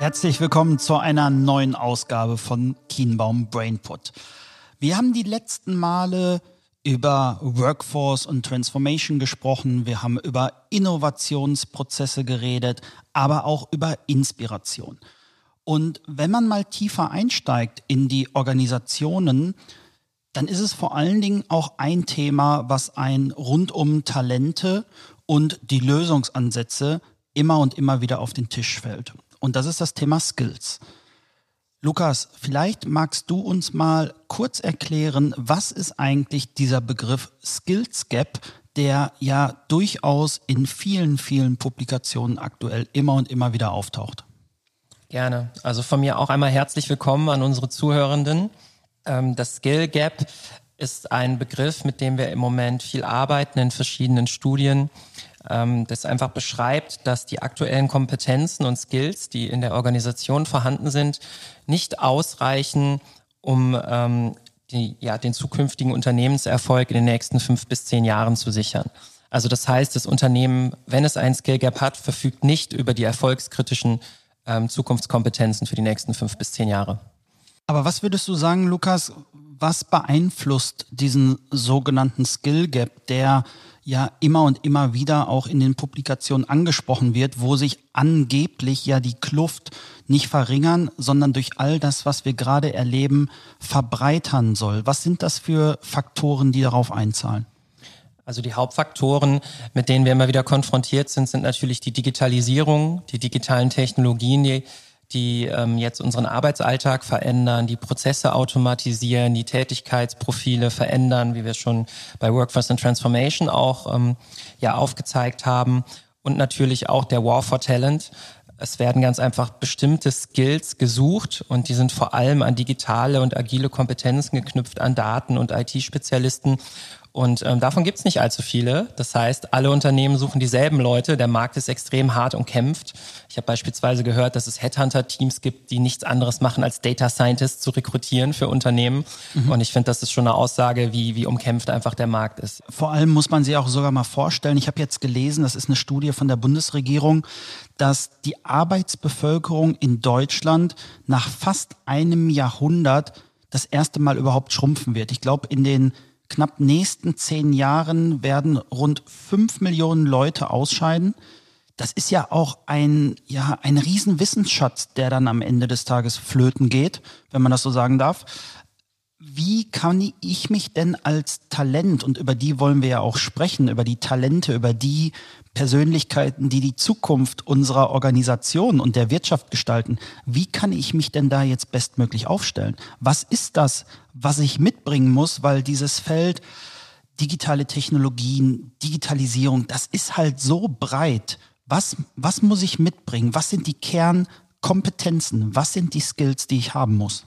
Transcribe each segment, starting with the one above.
Herzlich willkommen zu einer neuen Ausgabe von Kienbaum Brainput. Wir haben die letzten Male über Workforce und Transformation gesprochen, wir haben über Innovationsprozesse geredet, aber auch über Inspiration. Und wenn man mal tiefer einsteigt in die Organisationen, dann ist es vor allen Dingen auch ein Thema, was ein rund um Talente und die Lösungsansätze immer und immer wieder auf den Tisch fällt. Und das ist das Thema Skills. Lukas, vielleicht magst du uns mal kurz erklären, was ist eigentlich dieser Begriff Skills Gap, der ja durchaus in vielen, vielen Publikationen aktuell immer und immer wieder auftaucht? Gerne. Also von mir auch einmal herzlich willkommen an unsere Zuhörenden. Ähm, das Skill Gap ist ein Begriff, mit dem wir im Moment viel arbeiten in verschiedenen Studien ähm, das einfach beschreibt, dass die aktuellen Kompetenzen und Skills, die in der Organisation vorhanden sind, nicht ausreichen, um ähm, die, ja, den zukünftigen Unternehmenserfolg in den nächsten fünf bis zehn Jahren zu sichern. Also das heißt, das Unternehmen, wenn es ein Skill Gap hat, verfügt nicht über die erfolgskritischen ähm, Zukunftskompetenzen für die nächsten fünf bis zehn Jahre. Aber was würdest du sagen, Lukas, was beeinflusst diesen sogenannten Skill Gap, der ja immer und immer wieder auch in den Publikationen angesprochen wird, wo sich angeblich ja die Kluft nicht verringern, sondern durch all das, was wir gerade erleben, verbreitern soll. Was sind das für Faktoren, die darauf einzahlen? Also die Hauptfaktoren, mit denen wir immer wieder konfrontiert sind, sind natürlich die Digitalisierung, die digitalen Technologien, die die ähm, jetzt unseren Arbeitsalltag verändern, die Prozesse automatisieren, die Tätigkeitsprofile verändern, wie wir schon bei Workforce and Transformation auch ähm, ja aufgezeigt haben. Und natürlich auch der War for Talent. Es werden ganz einfach bestimmte Skills gesucht und die sind vor allem an digitale und agile Kompetenzen geknüpft, an Daten und IT-Spezialisten. Und ähm, davon gibt's nicht allzu viele. Das heißt, alle Unternehmen suchen dieselben Leute. Der Markt ist extrem hart und kämpft. Ich habe beispielsweise gehört, dass es Headhunter-Teams gibt, die nichts anderes machen, als Data Scientists zu rekrutieren für Unternehmen. Mhm. Und ich finde, das ist schon eine Aussage, wie, wie umkämpft einfach der Markt ist. Vor allem muss man sich auch sogar mal vorstellen, ich habe jetzt gelesen, das ist eine Studie von der Bundesregierung, dass die Arbeitsbevölkerung in Deutschland nach fast einem Jahrhundert das erste Mal überhaupt schrumpfen wird. Ich glaube, in den knapp nächsten zehn Jahren werden rund fünf Millionen Leute ausscheiden. Das ist ja auch ein, ja, ein Riesenwissensschatz, der dann am Ende des Tages flöten geht, wenn man das so sagen darf. Wie kann ich mich denn als Talent, und über die wollen wir ja auch sprechen, über die Talente, über die Persönlichkeiten, die die Zukunft unserer Organisation und der Wirtschaft gestalten, wie kann ich mich denn da jetzt bestmöglich aufstellen? Was ist das, was ich mitbringen muss, weil dieses Feld digitale Technologien, Digitalisierung, das ist halt so breit. Was, was muss ich mitbringen? Was sind die Kernkompetenzen? Was sind die Skills, die ich haben muss?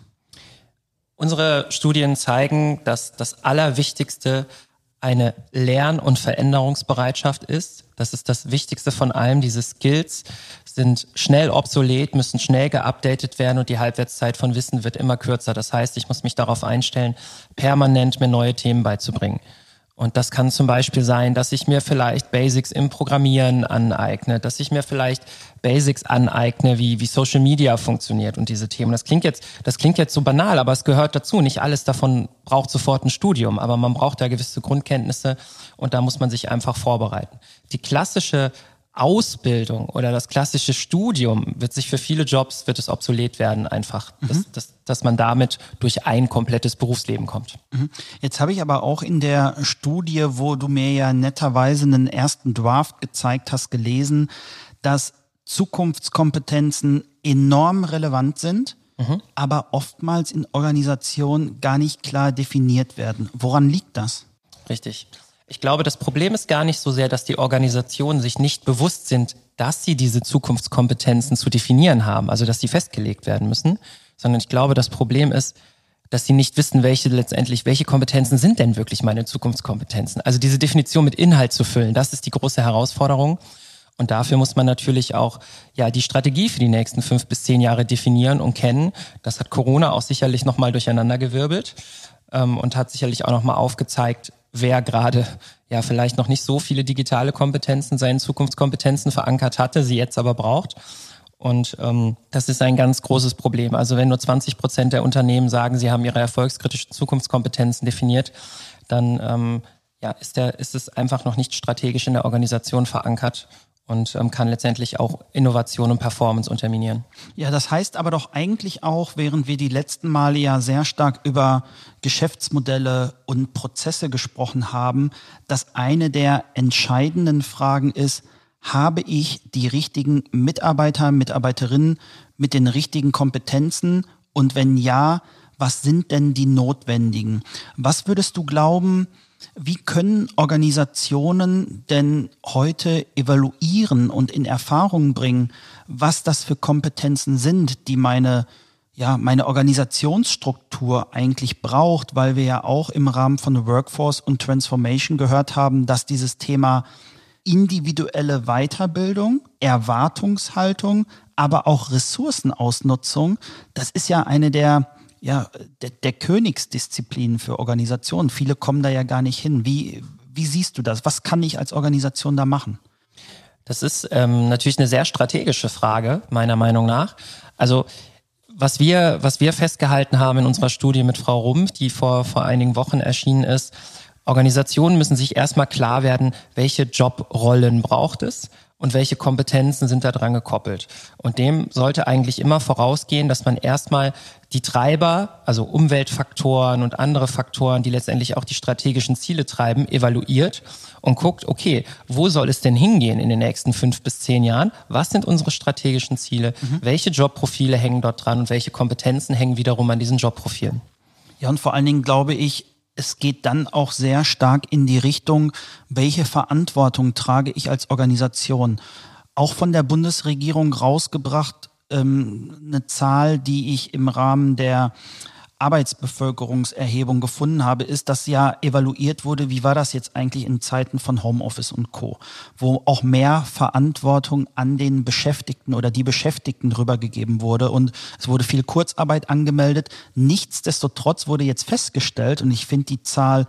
Unsere Studien zeigen, dass das Allerwichtigste eine Lern- und Veränderungsbereitschaft ist. Das ist das Wichtigste von allem. Diese Skills sind schnell obsolet, müssen schnell geupdatet werden und die Halbwertszeit von Wissen wird immer kürzer. Das heißt, ich muss mich darauf einstellen, permanent mir neue Themen beizubringen. Und das kann zum Beispiel sein, dass ich mir vielleicht Basics im Programmieren aneigne, dass ich mir vielleicht Basics aneigne, wie, wie Social Media funktioniert und diese Themen. Das klingt jetzt, das klingt jetzt so banal, aber es gehört dazu. Nicht alles davon braucht sofort ein Studium, aber man braucht da gewisse Grundkenntnisse und da muss man sich einfach vorbereiten. Die klassische Ausbildung oder das klassische Studium wird sich für viele Jobs, wird es obsolet werden einfach, mhm. dass, dass, man damit durch ein komplettes Berufsleben kommt. Mhm. Jetzt habe ich aber auch in der Studie, wo du mir ja netterweise einen ersten Draft gezeigt hast, gelesen, dass Zukunftskompetenzen enorm relevant sind, mhm. aber oftmals in Organisationen gar nicht klar definiert werden. Woran liegt das? Richtig. Ich glaube, das Problem ist gar nicht so sehr, dass die Organisationen sich nicht bewusst sind, dass sie diese Zukunftskompetenzen zu definieren haben, also dass sie festgelegt werden müssen, sondern ich glaube, das Problem ist, dass sie nicht wissen, welche letztendlich, welche Kompetenzen sind denn wirklich meine Zukunftskompetenzen. Also diese Definition mit Inhalt zu füllen, das ist die große Herausforderung. Und dafür muss man natürlich auch ja die Strategie für die nächsten fünf bis zehn Jahre definieren und kennen. Das hat Corona auch sicherlich nochmal durcheinandergewirbelt ähm, und hat sicherlich auch nochmal aufgezeigt, wer gerade ja vielleicht noch nicht so viele digitale Kompetenzen, seine Zukunftskompetenzen verankert hatte, sie jetzt aber braucht. Und ähm, das ist ein ganz großes Problem. Also wenn nur 20 Prozent der Unternehmen sagen, sie haben ihre erfolgskritischen Zukunftskompetenzen definiert, dann ähm, ja, ist, der, ist es einfach noch nicht strategisch in der Organisation verankert und ähm, kann letztendlich auch Innovation und Performance unterminieren. Ja, das heißt aber doch eigentlich auch, während wir die letzten Male ja sehr stark über Geschäftsmodelle und Prozesse gesprochen haben, dass eine der entscheidenden Fragen ist, habe ich die richtigen Mitarbeiter, Mitarbeiterinnen mit den richtigen Kompetenzen? Und wenn ja, was sind denn die notwendigen? Was würdest du glauben, wie können Organisationen denn heute evaluieren und in Erfahrung bringen, was das für Kompetenzen sind, die meine ja, meine Organisationsstruktur eigentlich braucht, weil wir ja auch im Rahmen von Workforce und Transformation gehört haben, dass dieses Thema individuelle Weiterbildung, Erwartungshaltung, aber auch Ressourcenausnutzung, das ist ja eine der ja, der, der Königsdisziplin für Organisationen. Viele kommen da ja gar nicht hin. Wie, wie siehst du das? Was kann ich als Organisation da machen? Das ist ähm, natürlich eine sehr strategische Frage, meiner Meinung nach. Also was wir, was wir festgehalten haben in unserer Studie mit Frau Rumpf, die vor, vor einigen Wochen erschienen ist, Organisationen müssen sich erstmal klar werden, welche Jobrollen braucht es und welche Kompetenzen sind da dran gekoppelt. Und dem sollte eigentlich immer vorausgehen, dass man erstmal die Treiber, also Umweltfaktoren und andere Faktoren, die letztendlich auch die strategischen Ziele treiben, evaluiert und guckt, okay, wo soll es denn hingehen in den nächsten fünf bis zehn Jahren? Was sind unsere strategischen Ziele? Mhm. Welche Jobprofile hängen dort dran und welche Kompetenzen hängen wiederum an diesen Jobprofilen? Ja, und vor allen Dingen glaube ich, es geht dann auch sehr stark in die Richtung, welche Verantwortung trage ich als Organisation. Auch von der Bundesregierung rausgebracht ähm, eine Zahl, die ich im Rahmen der Arbeitsbevölkerungserhebung gefunden habe, ist, dass ja evaluiert wurde, wie war das jetzt eigentlich in Zeiten von Homeoffice und Co., wo auch mehr Verantwortung an den Beschäftigten oder die Beschäftigten rübergegeben wurde und es wurde viel Kurzarbeit angemeldet. Nichtsdestotrotz wurde jetzt festgestellt, und ich finde die Zahl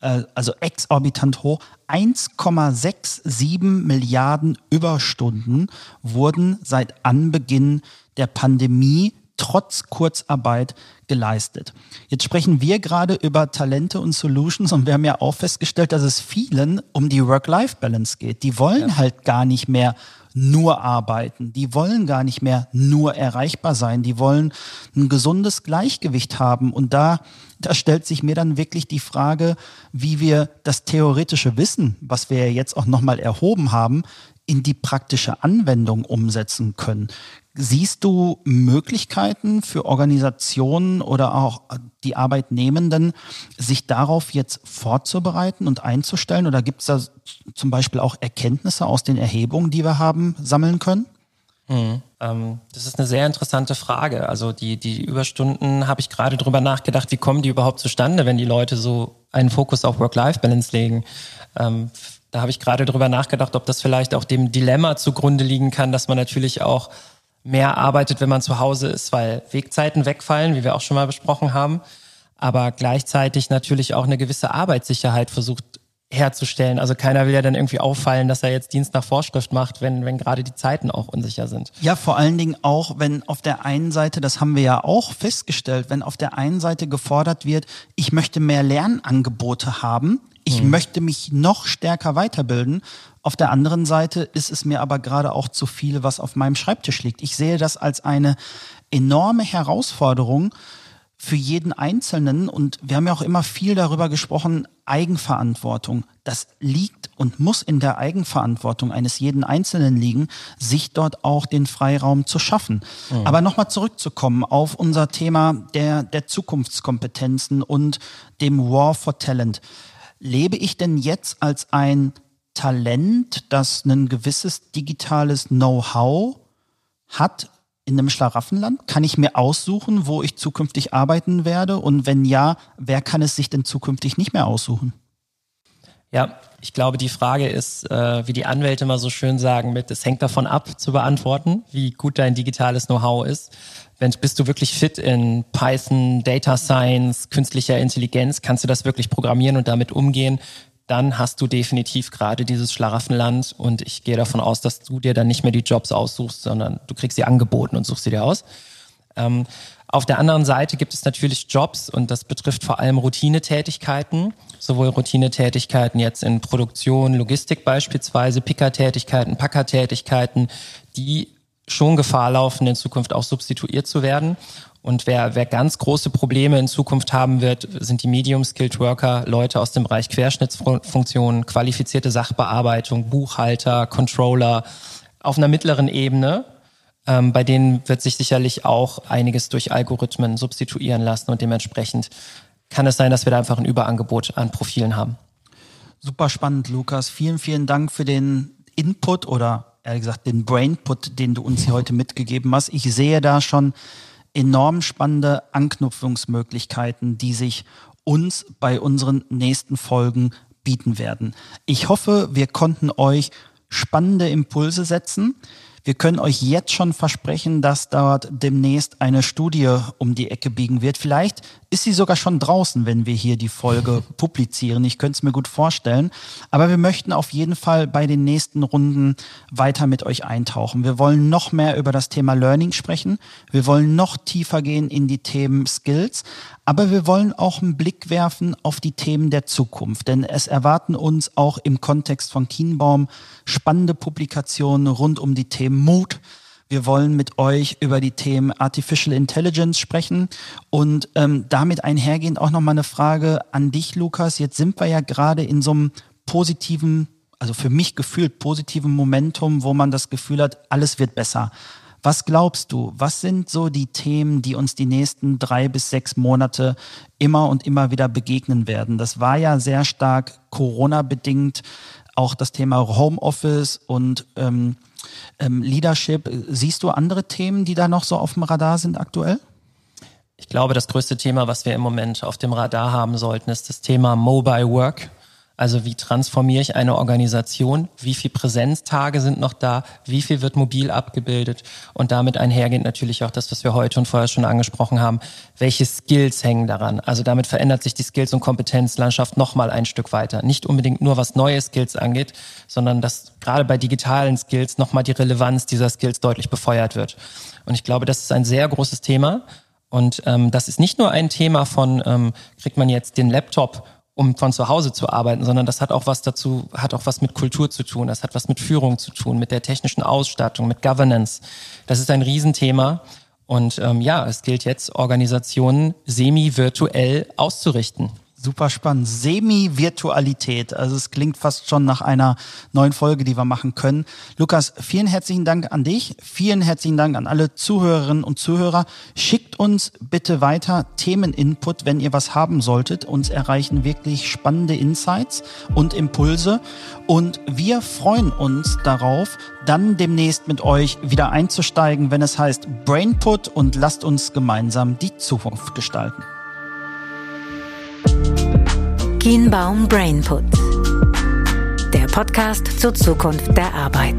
äh, also exorbitant hoch, 1,67 Milliarden Überstunden wurden seit Anbeginn der Pandemie trotz Kurzarbeit geleistet. Jetzt sprechen wir gerade über Talente und Solutions und wir haben ja auch festgestellt, dass es vielen um die Work-Life-Balance geht. Die wollen ja. halt gar nicht mehr nur arbeiten. Die wollen gar nicht mehr nur erreichbar sein. Die wollen ein gesundes Gleichgewicht haben. Und da, da stellt sich mir dann wirklich die Frage, wie wir das theoretische Wissen, was wir ja jetzt auch nochmal erhoben haben, in die praktische Anwendung umsetzen können. Siehst du Möglichkeiten für Organisationen oder auch die Arbeitnehmenden, sich darauf jetzt vorzubereiten und einzustellen? Oder gibt es da zum Beispiel auch Erkenntnisse aus den Erhebungen, die wir haben, sammeln können? Mhm. Ähm, das ist eine sehr interessante Frage. Also die, die Überstunden habe ich gerade drüber nachgedacht, wie kommen die überhaupt zustande, wenn die Leute so einen Fokus auf Work-Life-Balance legen? Ähm, da habe ich gerade drüber nachgedacht, ob das vielleicht auch dem Dilemma zugrunde liegen kann, dass man natürlich auch mehr arbeitet, wenn man zu Hause ist, weil Wegzeiten wegfallen, wie wir auch schon mal besprochen haben, aber gleichzeitig natürlich auch eine gewisse Arbeitssicherheit versucht herzustellen. Also keiner will ja dann irgendwie auffallen, dass er jetzt Dienst nach Vorschrift macht, wenn, wenn gerade die Zeiten auch unsicher sind. Ja, vor allen Dingen auch, wenn auf der einen Seite, das haben wir ja auch festgestellt, wenn auf der einen Seite gefordert wird, ich möchte mehr Lernangebote haben, ich hm. möchte mich noch stärker weiterbilden. Auf der anderen Seite ist es mir aber gerade auch zu viel, was auf meinem Schreibtisch liegt. Ich sehe das als eine enorme Herausforderung für jeden Einzelnen. Und wir haben ja auch immer viel darüber gesprochen, Eigenverantwortung. Das liegt und muss in der Eigenverantwortung eines jeden Einzelnen liegen, sich dort auch den Freiraum zu schaffen. Mhm. Aber nochmal zurückzukommen auf unser Thema der, der Zukunftskompetenzen und dem War for Talent. Lebe ich denn jetzt als ein Talent, das ein gewisses digitales Know-how hat in einem Schlaraffenland? Kann ich mir aussuchen, wo ich zukünftig arbeiten werde? Und wenn ja, wer kann es sich denn zukünftig nicht mehr aussuchen? Ja, ich glaube, die Frage ist, äh, wie die Anwälte immer so schön sagen, mit, es hängt davon ab zu beantworten, wie gut dein digitales Know-how ist. Wenn, bist du wirklich fit in Python, Data Science, künstlicher Intelligenz, kannst du das wirklich programmieren und damit umgehen, dann hast du definitiv gerade dieses Schlaraffenland und ich gehe davon aus, dass du dir dann nicht mehr die Jobs aussuchst, sondern du kriegst sie angeboten und suchst sie dir aus. Ähm, auf der anderen Seite gibt es natürlich Jobs und das betrifft vor allem Routinetätigkeiten, sowohl Routinetätigkeiten jetzt in Produktion, Logistik beispielsweise, Pickertätigkeiten, Packertätigkeiten, die schon Gefahr laufen, in Zukunft auch substituiert zu werden. Und wer, wer ganz große Probleme in Zukunft haben wird, sind die Medium-Skilled Worker, Leute aus dem Bereich Querschnittsfunktionen, qualifizierte Sachbearbeitung, Buchhalter, Controller auf einer mittleren Ebene, ähm, bei denen wird sich sicherlich auch einiges durch Algorithmen substituieren lassen und dementsprechend kann es sein, dass wir da einfach ein Überangebot an Profilen haben. Super spannend, Lukas. Vielen, vielen Dank für den Input oder ehrlich gesagt den Brainput, den du uns hier heute mitgegeben hast. Ich sehe da schon enorm spannende Anknüpfungsmöglichkeiten, die sich uns bei unseren nächsten Folgen bieten werden. Ich hoffe, wir konnten euch spannende Impulse setzen. Wir können euch jetzt schon versprechen, dass dort demnächst eine Studie um die Ecke biegen wird. Vielleicht ist sie sogar schon draußen, wenn wir hier die Folge publizieren. Ich könnte es mir gut vorstellen. Aber wir möchten auf jeden Fall bei den nächsten Runden weiter mit euch eintauchen. Wir wollen noch mehr über das Thema Learning sprechen. Wir wollen noch tiefer gehen in die Themen Skills. Aber wir wollen auch einen Blick werfen auf die Themen der Zukunft. Denn es erwarten uns auch im Kontext von Kienbaum spannende Publikationen rund um die Themen Mut, wir wollen mit euch über die Themen Artificial Intelligence sprechen und ähm, damit einhergehend auch nochmal eine Frage an dich, Lukas. Jetzt sind wir ja gerade in so einem positiven, also für mich gefühlt positiven Momentum, wo man das Gefühl hat, alles wird besser. Was glaubst du, was sind so die Themen, die uns die nächsten drei bis sechs Monate immer und immer wieder begegnen werden? Das war ja sehr stark Corona-bedingt, auch das Thema Homeoffice und ähm, ähm, Leadership. Siehst du andere Themen, die da noch so auf dem Radar sind aktuell? Ich glaube, das größte Thema, was wir im Moment auf dem Radar haben sollten, ist das Thema Mobile Work. Also wie transformiere ich eine Organisation? Wie viel Präsenztage sind noch da? Wie viel wird mobil abgebildet? Und damit einhergehend natürlich auch das, was wir heute und vorher schon angesprochen haben. Welche Skills hängen daran? Also damit verändert sich die Skills- und Kompetenzlandschaft nochmal ein Stück weiter. Nicht unbedingt nur was neue Skills angeht, sondern dass gerade bei digitalen Skills nochmal die Relevanz dieser Skills deutlich befeuert wird. Und ich glaube, das ist ein sehr großes Thema. Und ähm, das ist nicht nur ein Thema von, ähm, kriegt man jetzt den Laptop um von zu Hause zu arbeiten, sondern das hat auch was dazu, hat auch was mit Kultur zu tun, das hat was mit Führung zu tun, mit der technischen Ausstattung, mit Governance. Das ist ein Riesenthema. Und ähm, ja, es gilt jetzt, Organisationen semi-virtuell auszurichten. Super spannend. Semi-Virtualität. Also es klingt fast schon nach einer neuen Folge, die wir machen können. Lukas, vielen herzlichen Dank an dich. Vielen herzlichen Dank an alle Zuhörerinnen und Zuhörer. Schickt uns bitte weiter Themeninput, wenn ihr was haben solltet. Uns erreichen wirklich spannende Insights und Impulse. Und wir freuen uns darauf, dann demnächst mit euch wieder einzusteigen, wenn es heißt Brainput und lasst uns gemeinsam die Zukunft gestalten. Kienbaum Brainput. Der Podcast zur Zukunft der Arbeit.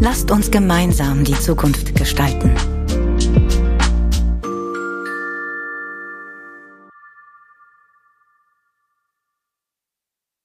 Lasst uns gemeinsam die Zukunft gestalten.